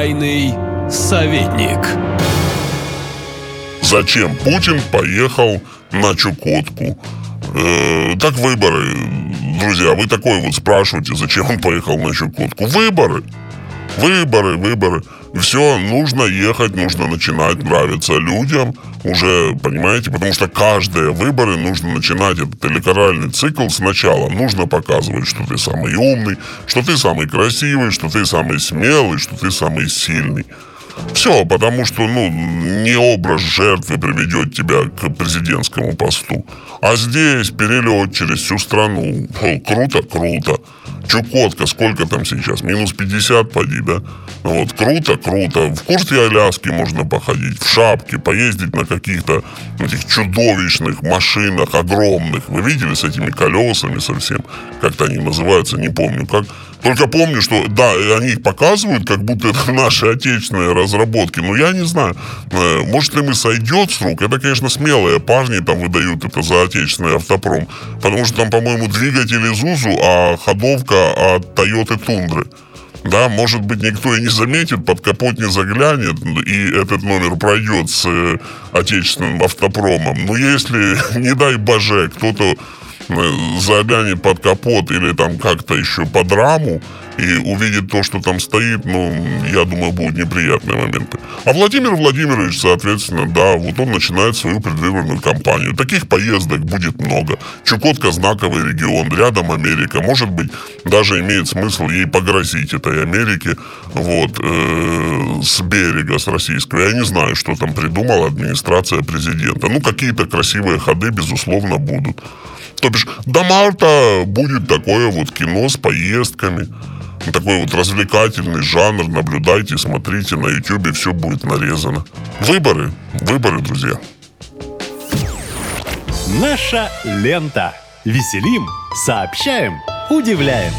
Тайный советник. Зачем Путин поехал на Чукотку? Э, так выборы, друзья, вы такой вот спрашиваете, зачем он поехал на Чукотку? Выборы. Выборы, выборы. Все, нужно ехать, нужно начинать нравиться людям уже, понимаете, потому что каждые выборы нужно начинать этот электоральный цикл сначала. Нужно показывать, что ты самый умный, что ты самый красивый, что ты самый смелый, что ты самый сильный. Все, потому что, ну, не образ жертвы приведет тебя к президентскому посту. А здесь перелет через всю страну. О, круто, круто. Чукотка, сколько там сейчас? Минус 50, поди, да? Вот, круто, круто. В курсе Аляски можно походить, в шапке, поездить на каких-то этих чудовищных машинах, огромных. Вы видели с этими колесами совсем? Как-то они называются, не помню как. Только помню, что, да, они показывают, как будто это наши отечественные разработки. Но я не знаю, э, может ли мы сойдет с рук. Это, конечно, смелые парни там выдают это за отечественный автопром. Потому что там, по-моему, двигатель Isuzu, а ходовка от Toyota Тундры. Да, может быть, никто и не заметит, под капот не заглянет, и этот номер пройдет с э, отечественным автопромом. Но если, не дай боже, кто-то заглянет под капот или там как-то еще под раму, и увидит то, что там стоит, ну, я думаю, будут неприятные моменты. А Владимир Владимирович, соответственно, да, вот он начинает свою предвыборную кампанию. Таких поездок будет много. Чукотка знаковый регион, рядом Америка. Может быть, даже имеет смысл ей погрозить этой Америке вот, э, с берега, с российского. Я не знаю, что там придумала администрация президента. Ну, какие-то красивые ходы, безусловно, будут. То бишь, до марта будет такое вот кино с поездками такой вот развлекательный жанр. Наблюдайте, смотрите на YouTube, все будет нарезано. Выборы, выборы, друзья. Наша лента. Веселим, сообщаем, удивляем.